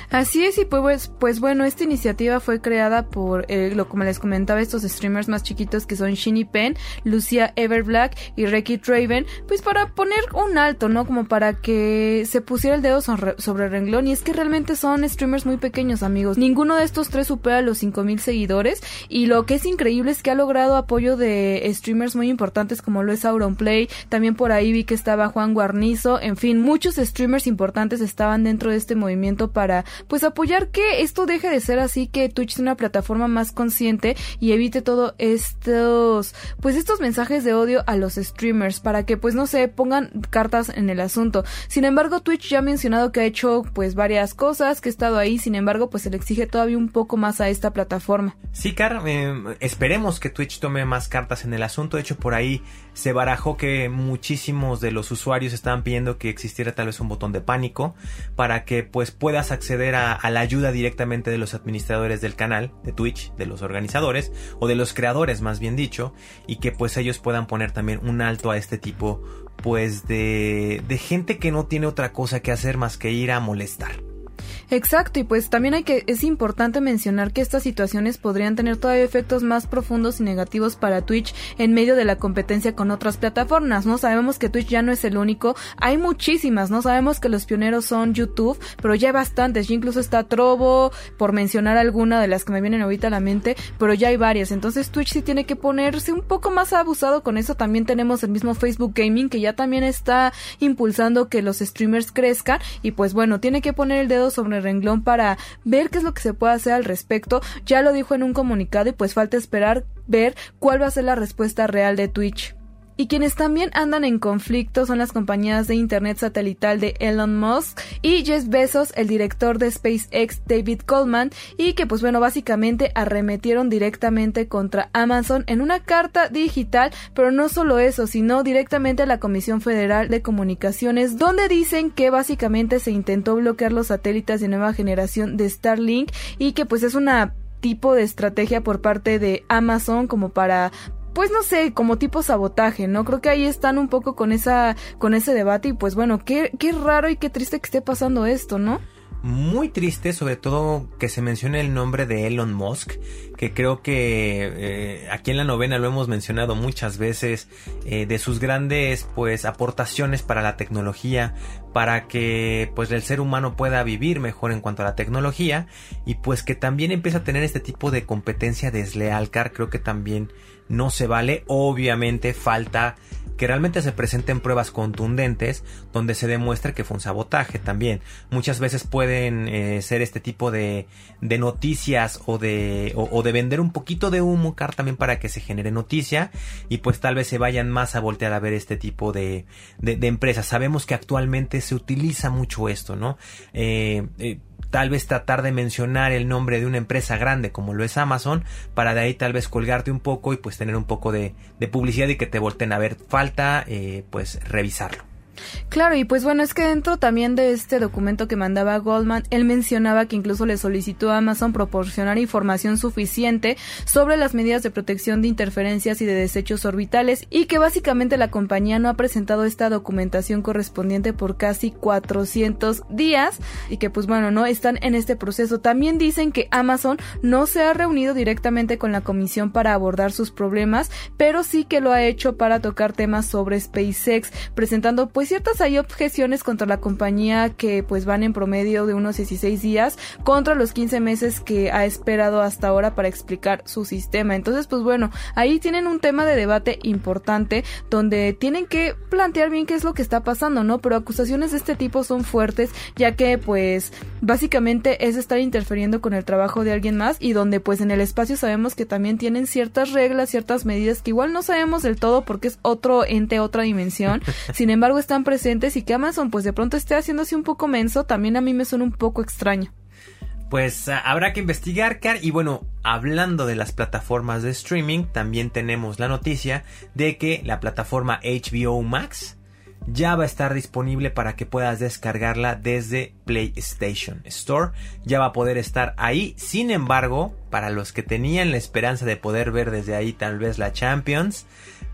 Así es, y pues, pues bueno, esta iniciativa fue creada por, eh, lo como les comentaba, estos streamers más chiquitos que son Shinny Pen, Lucia Everblack y Reiki Traven, pues para poner un alto, ¿no? Como para que se pusiera el dedo sobre el renglón, y es que realmente son streamers muy pequeños, amigos. Ninguno de estos tres supera los 5000 seguidores. Y lo que es increíble es que ha logrado apoyo de streamers muy importantes como lo es Auronplay, también por ahí vi que estaba Juan Guarnizo, en fin, muchos streamers importantes estaban dentro de este movimiento para pues apoyar que esto deje de ser así, que Twitch sea una plataforma más consciente y evite todo estos pues estos mensajes de odio a los streamers para que pues no se pongan cartas en el asunto. Sin embargo, Twitch ya ha mencionado que ha hecho pues varias cosas, que ha estado ahí, sin embargo, pues se le exige todavía un poco más a esta plataforma Sí, Car, eh, esperemos que Twitch tome más cartas en el asunto. De hecho, por ahí se barajó que muchísimos de los usuarios estaban pidiendo que existiera tal vez un botón de pánico para que pues puedas acceder a, la ayuda directamente de los administradores del canal de Twitch, de los organizadores o de los creadores más bien dicho, y que pues ellos puedan poner también un alto a este tipo pues de gente que no tiene otra cosa que hacer más que ir a molestar. Exacto, y pues también hay que, es importante mencionar que estas situaciones podrían tener todavía efectos más profundos y negativos para Twitch en medio de la competencia con otras plataformas, ¿no? Sabemos que Twitch ya no es el único, hay muchísimas, ¿no? Sabemos que los pioneros son YouTube, pero ya hay bastantes, ya incluso está Trovo, por mencionar alguna de las que me vienen ahorita a la mente, pero ya hay varias, entonces Twitch sí tiene que ponerse un poco más abusado con eso, también tenemos el mismo Facebook Gaming que ya también está impulsando que los streamers crezcan y pues bueno, tiene que poner el dedo sobre el renglón para ver qué es lo que se puede hacer al respecto. Ya lo dijo en un comunicado y pues falta esperar ver cuál va a ser la respuesta real de Twitch. Y quienes también andan en conflicto son las compañías de Internet satelital de Elon Musk y Jeff Bezos, el director de SpaceX David Coleman, y que pues bueno, básicamente arremetieron directamente contra Amazon en una carta digital, pero no solo eso, sino directamente a la Comisión Federal de Comunicaciones, donde dicen que básicamente se intentó bloquear los satélites de nueva generación de Starlink y que pues es una tipo de estrategia por parte de Amazon como para pues no sé, como tipo sabotaje, ¿no? Creo que ahí están un poco con esa, con ese debate y pues bueno, qué, qué raro y qué triste que esté pasando esto, ¿no? muy triste, sobre todo que se mencione el nombre de Elon Musk, que creo que eh, aquí en la novena lo hemos mencionado muchas veces, eh, de sus grandes pues aportaciones para la tecnología, para que pues el ser humano pueda vivir mejor en cuanto a la tecnología y pues que también empieza a tener este tipo de competencia desleal, car creo que también no se vale, obviamente falta que realmente se presenten pruebas contundentes donde se demuestre que fue un sabotaje también. Muchas veces pueden eh, ser este tipo de, de noticias o de, o, de vender un poquito de humo car también para que se genere noticia y pues tal vez se vayan más a voltear a ver este tipo de, de, empresas. Sabemos que actualmente se utiliza mucho esto, ¿no? eh, eh tal vez tratar de mencionar el nombre de una empresa grande como lo es Amazon, para de ahí tal vez colgarte un poco y pues tener un poco de, publicidad y que te volten a ver. Falta eh, pues revisarlo. Claro, y pues bueno, es que dentro también de este documento que mandaba Goldman, él mencionaba que incluso le solicitó a Amazon proporcionar información suficiente sobre las medidas de protección de interferencias y de desechos orbitales y que básicamente la compañía no ha presentado esta documentación correspondiente por casi 400 días y que pues bueno, no están en este proceso. También dicen que Amazon no se ha reunido directamente con la comisión para abordar sus problemas, pero sí que lo ha hecho para tocar temas sobre SpaceX, presentando pues ciertas hay objeciones contra la compañía que pues van en promedio de unos 16 días contra los 15 meses que ha esperado hasta ahora para explicar su sistema. Entonces pues bueno, ahí tienen un tema de debate importante donde tienen que plantear bien qué es lo que está pasando, ¿no? Pero acusaciones de este tipo son fuertes ya que pues básicamente es estar interfiriendo con el trabajo de alguien más y donde pues en el espacio sabemos que también tienen ciertas reglas, ciertas medidas que igual no sabemos del todo porque es otro ente, otra dimensión. Sin embargo, están presentes y que Amazon pues de pronto esté haciéndose un poco menso, también a mí me suena un poco extraño. Pues ah, habrá que investigar, Car. Y bueno, hablando de las plataformas de streaming, también tenemos la noticia de que la plataforma HBO Max ya va a estar disponible para que puedas descargarla desde PlayStation Store. Ya va a poder estar ahí. Sin embargo, para los que tenían la esperanza de poder ver desde ahí tal vez la Champions,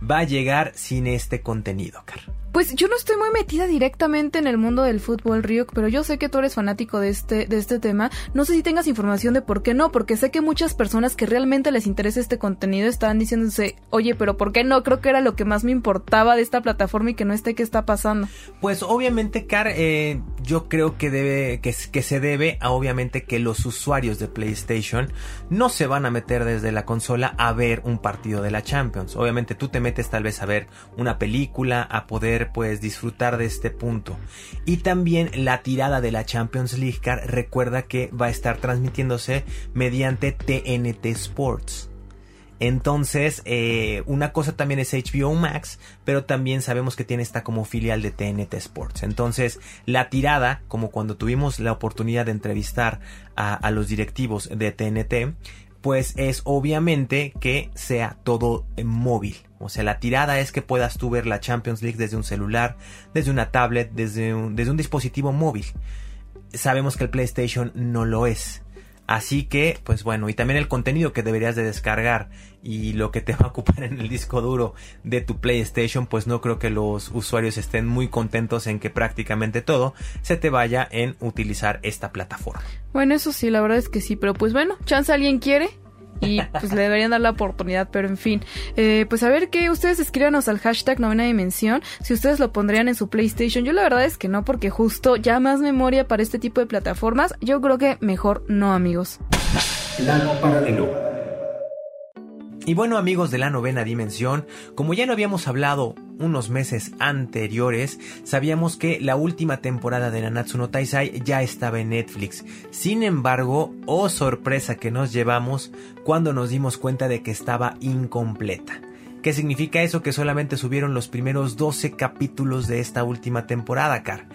va a llegar sin este contenido, Car. Pues yo no estoy muy metida directamente en el mundo del fútbol, Ryuk, pero yo sé que tú eres fanático de este, de este tema. No sé si tengas información de por qué no, porque sé que muchas personas que realmente les interesa este contenido están diciéndose, oye, pero ¿por qué no? Creo que era lo que más me importaba de esta plataforma y que no esté qué está pasando. Pues obviamente, Car, eh, yo creo que debe, que, que se debe a obviamente que los usuarios de PlayStation no se van a meter desde la consola a ver un partido de la Champions. Obviamente tú te metes tal vez a ver una película, a poder pues disfrutar de este punto. Y también la tirada de la Champions League Car recuerda que va a estar transmitiéndose mediante TNT Sports. Entonces, eh, una cosa también es HBO Max, pero también sabemos que tiene esta como filial de TNT Sports. Entonces, la tirada, como cuando tuvimos la oportunidad de entrevistar a, a los directivos de TNT, pues es obviamente que sea todo móvil O sea, la tirada es que puedas tú ver la Champions League desde un celular, desde una tablet, desde un, desde un dispositivo móvil. Sabemos que el PlayStation no lo es. Así que, pues bueno, y también el contenido que deberías de descargar y lo que te (laughs) va a ocupar en el disco duro de tu PlayStation, pues no creo que los usuarios estén muy contentos en que prácticamente todo se te vaya en utilizar esta plataforma. Bueno, eso sí, la verdad es que sí, pero pues bueno, chance alguien quiere, y pues le deberían dar la oportunidad, pero en fin. Eh, pues a ver qué ustedes escríbanos al hashtag novena dimensión, si ustedes lo pondrían en su PlayStation. Yo la verdad es que no, porque justo ya más memoria para este tipo de plataformas, yo creo que mejor no, amigos. Paralelo. Y bueno amigos de la novena dimensión, como ya no habíamos hablado unos meses anteriores, sabíamos que la última temporada de Nanatsu no Taisai ya estaba en Netflix. Sin embargo, oh sorpresa que nos llevamos cuando nos dimos cuenta de que estaba incompleta. ¿Qué significa eso? Que solamente subieron los primeros 12 capítulos de esta última temporada, Car.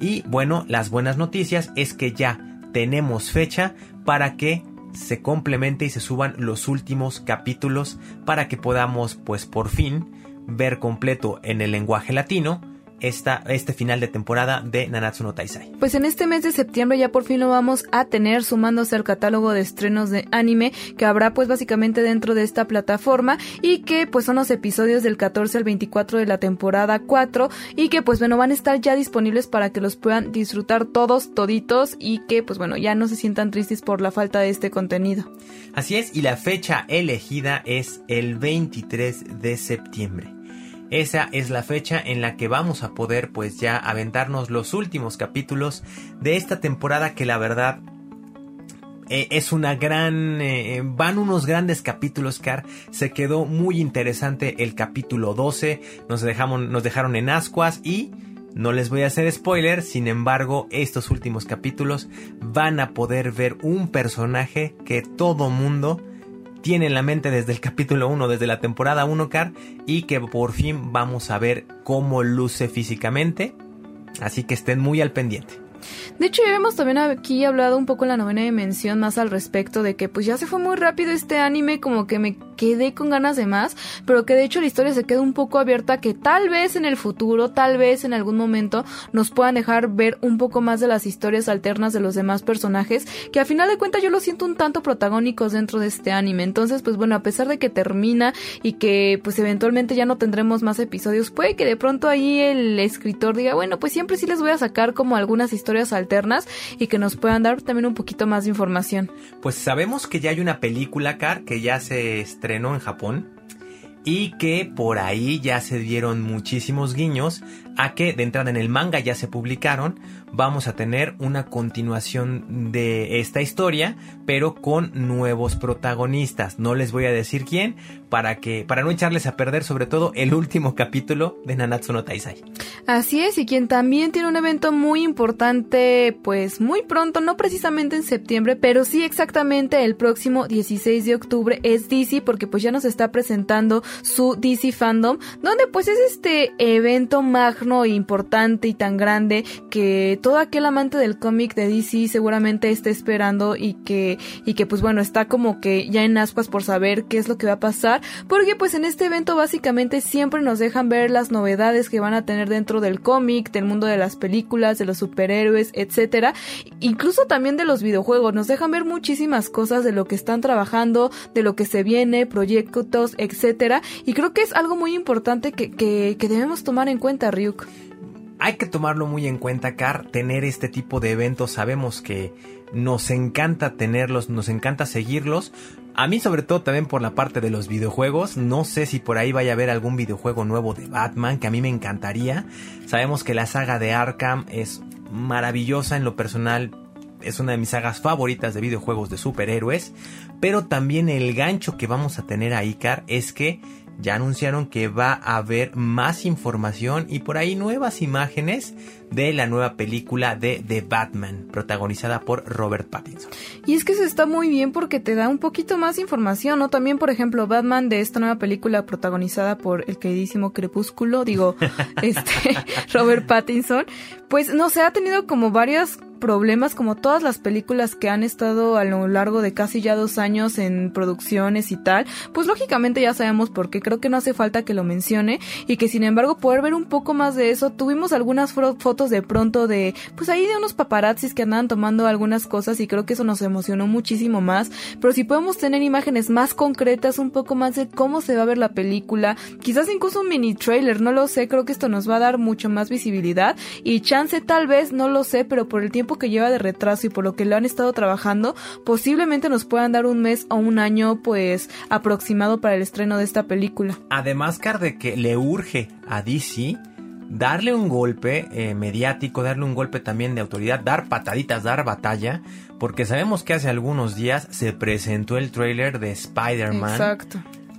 Y bueno, las buenas noticias es que ya tenemos fecha para que se complemente y se suban los últimos capítulos para que podamos pues por fin ver completo en el lenguaje latino esta, este final de temporada de Nanatsu no Taisai. Pues en este mes de septiembre ya por fin lo vamos a tener sumándose al catálogo de estrenos de anime que habrá pues básicamente dentro de esta plataforma y que pues son los episodios del 14 al 24 de la temporada 4 y que pues bueno van a estar ya disponibles para que los puedan disfrutar todos toditos y que pues bueno ya no se sientan tristes por la falta de este contenido. Así es y la fecha elegida es el 23 de septiembre. Esa es la fecha en la que vamos a poder pues ya aventarnos los últimos capítulos de esta temporada que la verdad eh, es una gran... Eh, van unos grandes capítulos, Car. Se quedó muy interesante el capítulo 12. Nos, dejamos, nos dejaron en ascuas y... No les voy a hacer spoiler, sin embargo, estos últimos capítulos van a poder ver un personaje que todo mundo tiene en la mente desde el capítulo 1, desde la temporada 1, Car, y que por fin vamos a ver cómo luce físicamente. Así que estén muy al pendiente. De hecho, ya hemos también aquí hablado un poco en la novena dimensión más al respecto de que pues ya se fue muy rápido este anime, como que me quedé con ganas de más, pero que de hecho la historia se queda un poco abierta que tal vez en el futuro, tal vez en algún momento nos puedan dejar ver un poco más de las historias alternas de los demás personajes, que a final de cuentas yo los siento un tanto protagónicos dentro de este anime. Entonces, pues bueno, a pesar de que termina y que pues eventualmente ya no tendremos más episodios, puede que de pronto ahí el escritor diga, bueno, pues siempre sí les voy a sacar como algunas historias alternas y que nos puedan dar también un poquito más de información. Pues sabemos que ya hay una película, Car, que ya se en Japón y que por ahí ya se dieron muchísimos guiños a que de entrada en el manga ya se publicaron, vamos a tener una continuación de esta historia, pero con nuevos protagonistas. No les voy a decir quién para que para no echarles a perder sobre todo el último capítulo de Nanatsu no Taisai. Así es, y quien también tiene un evento muy importante, pues muy pronto, no precisamente en septiembre, pero sí exactamente el próximo 16 de octubre es DC porque pues ya nos está presentando su DC Fandom, donde pues es este evento e importante y tan grande que todo aquel amante del cómic de DC seguramente está esperando y que, y que pues bueno, está como que ya en ascuas por saber qué es lo que va a pasar, porque pues en este evento básicamente siempre nos dejan ver las novedades que van a tener dentro del cómic, del mundo de las películas, de los superhéroes, etcétera, incluso también de los videojuegos, nos dejan ver muchísimas cosas de lo que están trabajando, de lo que se viene, proyectos, etcétera, y creo que es algo muy importante que, que, que debemos tomar en cuenta, Hay que tomarlo muy en cuenta, Car, tener este tipo de eventos. Sabemos que nos encanta tenerlos, nos encanta seguirlos. A mí sobre todo también por la parte de los videojuegos. No sé si por ahí vaya a haber algún videojuego nuevo de Batman que a mí me encantaría. Sabemos que la saga de Arkham es maravillosa en lo personal. Es una de mis sagas favoritas de videojuegos de superhéroes. Pero también el gancho que vamos a tener ahí, Car, es que ya anunciaron que va a haber más información y por ahí nuevas imágenes de la nueva película de The Batman, protagonizada por Robert Pattinson. Y es que se está muy bien porque te da un poquito más información, ¿no? También, por ejemplo, Batman de esta nueva película protagonizada por el queridísimo Crepúsculo, digo, (laughs) este, (laughs) Robert Pattinson, pues no se ha tenido como varias problemas como todas las películas que han estado a lo largo de casi ya dos años en producciones y tal, pues lógicamente ya sabemos por qué, creo que no hace falta que lo mencione y que sin embargo poder ver un poco más de eso, tuvimos algunas fotos de pronto de, pues ahí de unos paparazzis que andaban tomando algunas cosas y creo que eso nos emocionó muchísimo más, pero si podemos tener imágenes más concretas, un poco más de cómo se va a ver la película, quizás incluso un mini trailer, no lo sé, creo que esto nos va a dar mucho más visibilidad y chance tal vez, no lo sé, pero por el tiempo que lleva de retraso y por lo que lo han estado trabajando, posiblemente nos puedan dar un mes o un año pues aproximado para el estreno de esta película. Además, Car, de que le urge a DC darle un golpe eh, mediático, darle un golpe también de autoridad, dar pataditas, dar batalla, porque sabemos que hace algunos días se presentó el trailer de Spider-Man. Exacto.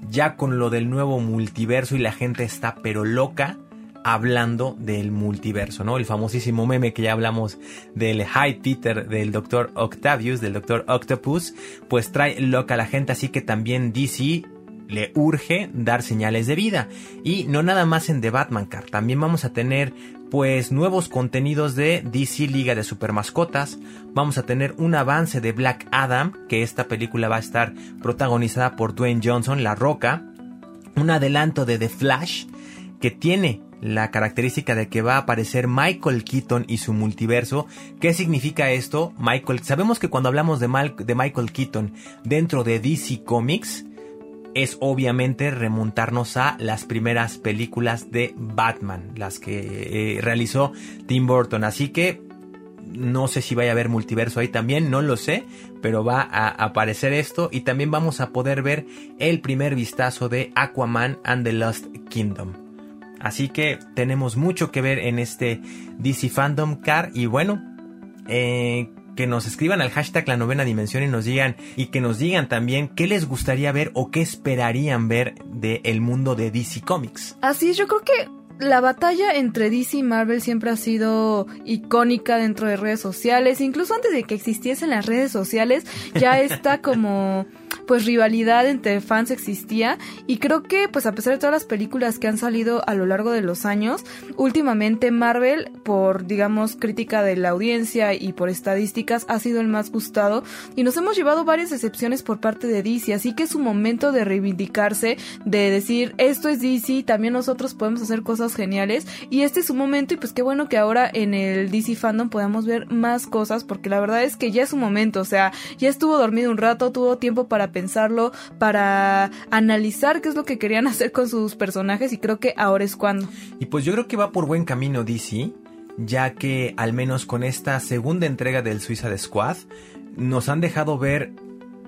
Ya con lo del nuevo multiverso y la gente está pero loca hablando del multiverso, ¿no? El famosísimo meme que ya hablamos del High Peter del Dr. Octavius, del Dr. Octopus, pues trae loca a la gente, así que también DC le urge dar señales de vida. Y no nada más en The Batman Car, también vamos a tener pues nuevos contenidos de DC Liga de Supermascotas, vamos a tener un avance de Black Adam, que esta película va a estar protagonizada por Dwayne Johnson, La Roca, un adelanto de The Flash, que tiene la característica de que va a aparecer Michael Keaton y su multiverso. ¿Qué significa esto? Michael, sabemos que cuando hablamos de, Michael Keaton dentro de DC Comics, es obviamente remontarnos a las primeras películas de Batman, las que eh, realizó Tim Burton. Así que no sé si vaya a haber multiverso ahí también, no lo sé, pero va a aparecer esto y también vamos a poder ver el primer vistazo de Aquaman and the Lost Kingdom. Así que tenemos mucho que ver en este DC Fandom Car y bueno, eh, que nos escriban al hashtag la novena dimensión y nos digan y que nos digan también qué les gustaría ver o qué esperarían ver del mundo de DC Comics. Así es, yo creo que la batalla entre DC y Marvel siempre ha sido icónica dentro de redes sociales, incluso antes de que existiesen las redes sociales, ya (laughs) está como pues rivalidad entre fans existía. Y creo que pues a pesar de todas las películas que han salido a lo largo de los años, últimamente Marvel por digamos crítica de la audiencia y por estadísticas ha sido el más gustado. Y nos hemos llevado varias excepciones por parte de DC, así que es un momento de reivindicarse, de decir esto es DC, también nosotros podemos hacer cosas geniales y este es un momento y pues qué bueno que ahora en el DC fandom podamos ver más cosas porque la verdad es que ya es un momento, o sea, ya estuvo dormido un rato, tuvo tiempo para pensarlo, para analizar qué es lo que querían (laughs) hacer con sus personajes y creo que ahora es cuando. Y pues yo creo que va por buen camino DC, ya que al menos con esta segunda entrega del Suicide Squad nos han dejado ver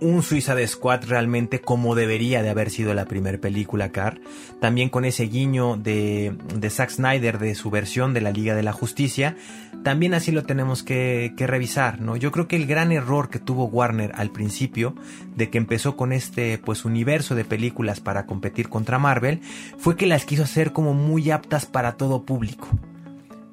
un Suicide Squad realmente como debería de haber sido la primera película Car. También con ese guiño de, de Zack Snyder de su versión de la Liga de la Justicia. También así lo tenemos que, que, revisar, ¿no? Yo creo que el gran error que tuvo Warner al principio, de que empezó con este pues universo de películas para competir contra Marvel, fue que las quiso hacer como muy aptas para todo público.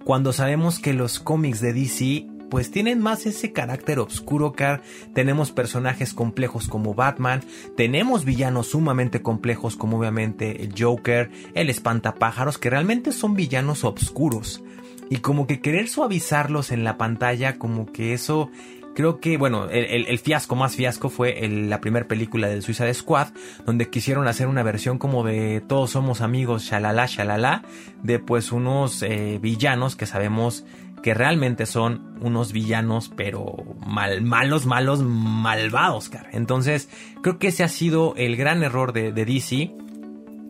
Cuando sabemos que los cómics de DC pues tienen más ese carácter oscuro car tenemos personajes complejos como Batman, tenemos villanos sumamente complejos como obviamente el Joker, el espantapájaros, que realmente son villanos oscuros. Y como que querer suavizarlos en la pantalla, como que eso creo que, bueno, el, fiasco más fiasco fue la primera película del Suicide Squad, donde quisieron hacer una versión como de todos somos amigos, shalala, shalala, de pues unos eh, villanos que sabemos que realmente son unos villanos, pero mal, malos, malos, malvados, cara. Entonces, creo que ese ha sido el gran error de, DC.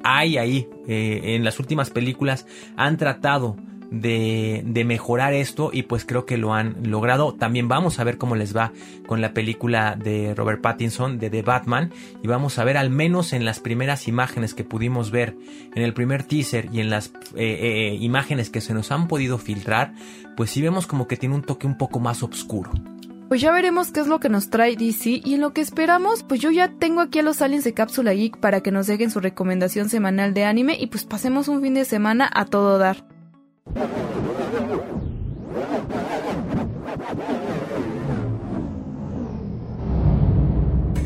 Hay ahí, eh, en las últimas películas, han tratado de, mejorar esto y pues creo que lo han logrado. También vamos a ver cómo les va con la película de Robert Pattinson de The Batman y vamos a ver al menos en las primeras imágenes que pudimos ver en el primer teaser y en las eh, eh, imágenes que se nos han podido filtrar, pues sí vemos como que tiene un toque un poco más oscuro. Pues ya veremos qué es lo que nos trae DC y en lo que esperamos, pues yo ya tengo aquí a los aliens de Cápsula Geek para que nos dejen su recomendación semanal de anime y pues pasemos un fin de semana a todo dar.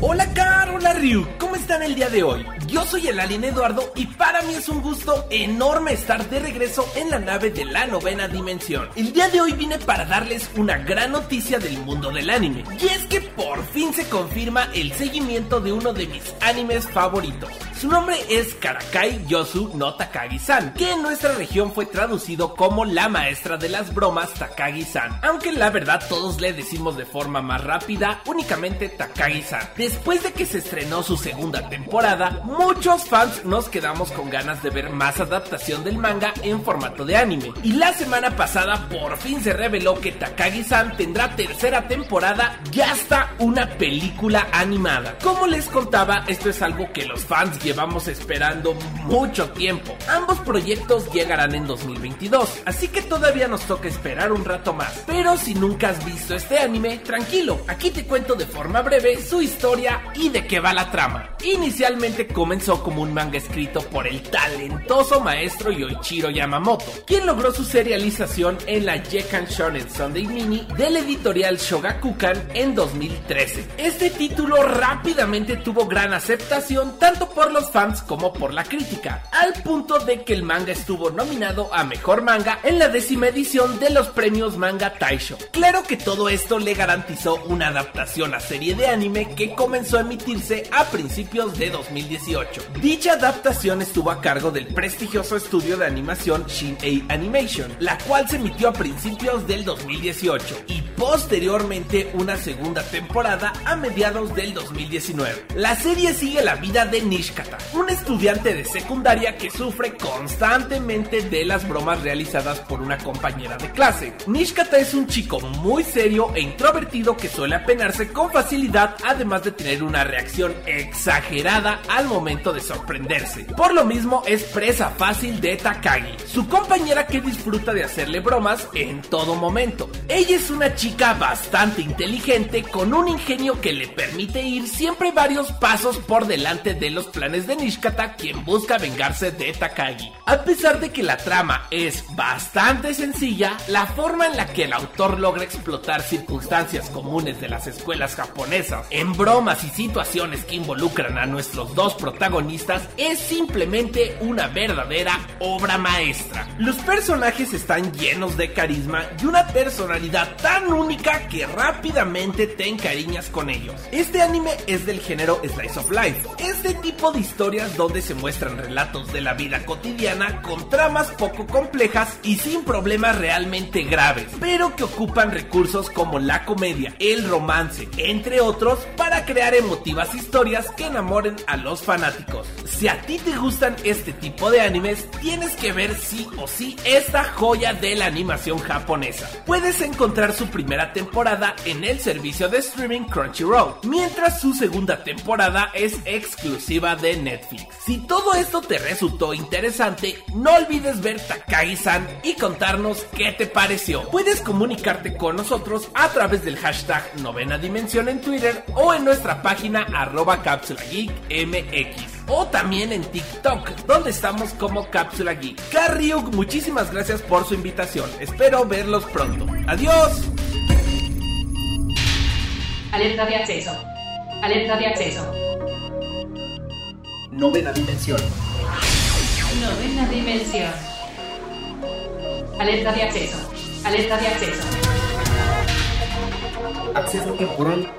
Hola Car, hola Ryu, ¿cómo están el día de hoy? Yo soy el Alien Eduardo y para mí es un gusto enorme estar de regreso en la nave de la novena dimensión. El día de hoy vine para darles una gran noticia del mundo del anime. Y es que por fin se confirma el seguimiento de uno de mis animes favoritos. Su nombre es Karakai Yosu no Takagi-san, que en nuestra región fue traducido como la maestra de las bromas Takagi-san, aunque la verdad todos le decimos de forma más rápida únicamente Takagi-san. Después de que se estrenó su segunda temporada, muchos fans nos quedamos con ganas de ver más adaptación del manga en formato de anime. Y la semana pasada por fin se reveló que Takagi-san tendrá tercera temporada y hasta una película animada. Como les contaba, esto es algo que los fans llevamos esperando mucho tiempo. Ambos proyectos llegarán en 2022, así que todavía nos toca esperar un rato más. Pero si nunca has visto este anime, tranquilo, aquí te cuento de forma breve su historia y de qué va la trama. Inicialmente comenzó como un manga escrito por el talentoso maestro Yoichiro Yamamoto, quien logró su serialización en la Jekan Shonen Sunday Mini del editorial Shogakukan en 2013. Este título rápidamente tuvo gran aceptación tanto por los fans como por la crítica, al punto de que el manga estuvo nominado a Mejor Manga en la décima edición de los premios Manga Taisho. Claro que todo esto le garantizó una adaptación a serie de anime que comenzó a emitirse a principios de 2018. Dicha adaptación estuvo a cargo del prestigioso estudio de animación Shin-Ei Animation, la cual se emitió a principios del 2018 y posteriormente una segunda temporada a mediados del 2019. La serie sigue la vida de Nishikata, un estudiante de secundaria que sufre constantemente de las bromas realizadas por una compañera de clase. Nishikata es un chico muy serio e introvertido que suele apenarse con facilidad, además de tener una reacción exagerada al momento de sorprenderse. Por lo mismo es presa fácil de Takagi, su compañera que disfruta de hacerle bromas en todo momento. Ella es una chica bastante inteligente con un ingenio que le permite ir siempre varios pasos por delante de los planes de Nishikata, quien busca vengarse de Takagi. A pesar de que la trama es bastante sencilla, la forma en la que el autor logra explotar circunstancias comunes de las escuelas japonesas en bromas y situaciones que involucran a nuestros dos protagonistas es simplemente una verdadera obra maestra. Los personajes están llenos de carisma y una personalidad tan única que rápidamente te encariñas con ellos. Este anime es del género Slice of Life, este tipo de historias donde se muestran relatos de la vida cotidiana con tramas poco complejas y sin problemas realmente graves, pero que ocupan recursos como la comedia, el romance, entre otros, para crear emotivas historias que enamoren a los fanáticos. Si a ti te gustan este tipo de animes, tienes que ver sí o sí esta joya de la animación japonesa. Puedes encontrar su primera temporada en el servicio de streaming Crunchyroll, mientras su segunda temporada es exclusiva de Netflix. Si todo esto te resultó interesante, no olvides ver Takagi-san y contarnos qué te pareció. Puedes comunicarte con nosotros a través del hashtag novena dimensión en Twitter o en nuestra página arroba geek o también en TikTok, donde estamos como Cápsula Geek. Carryuk, muchísimas gracias por su invitación. Espero verlos pronto. Adiós. Alerta de acceso. Alerta de acceso. Novena dimensión. Novena dimensión. Alerta de acceso. Alerta de acceso. Acceso temporal.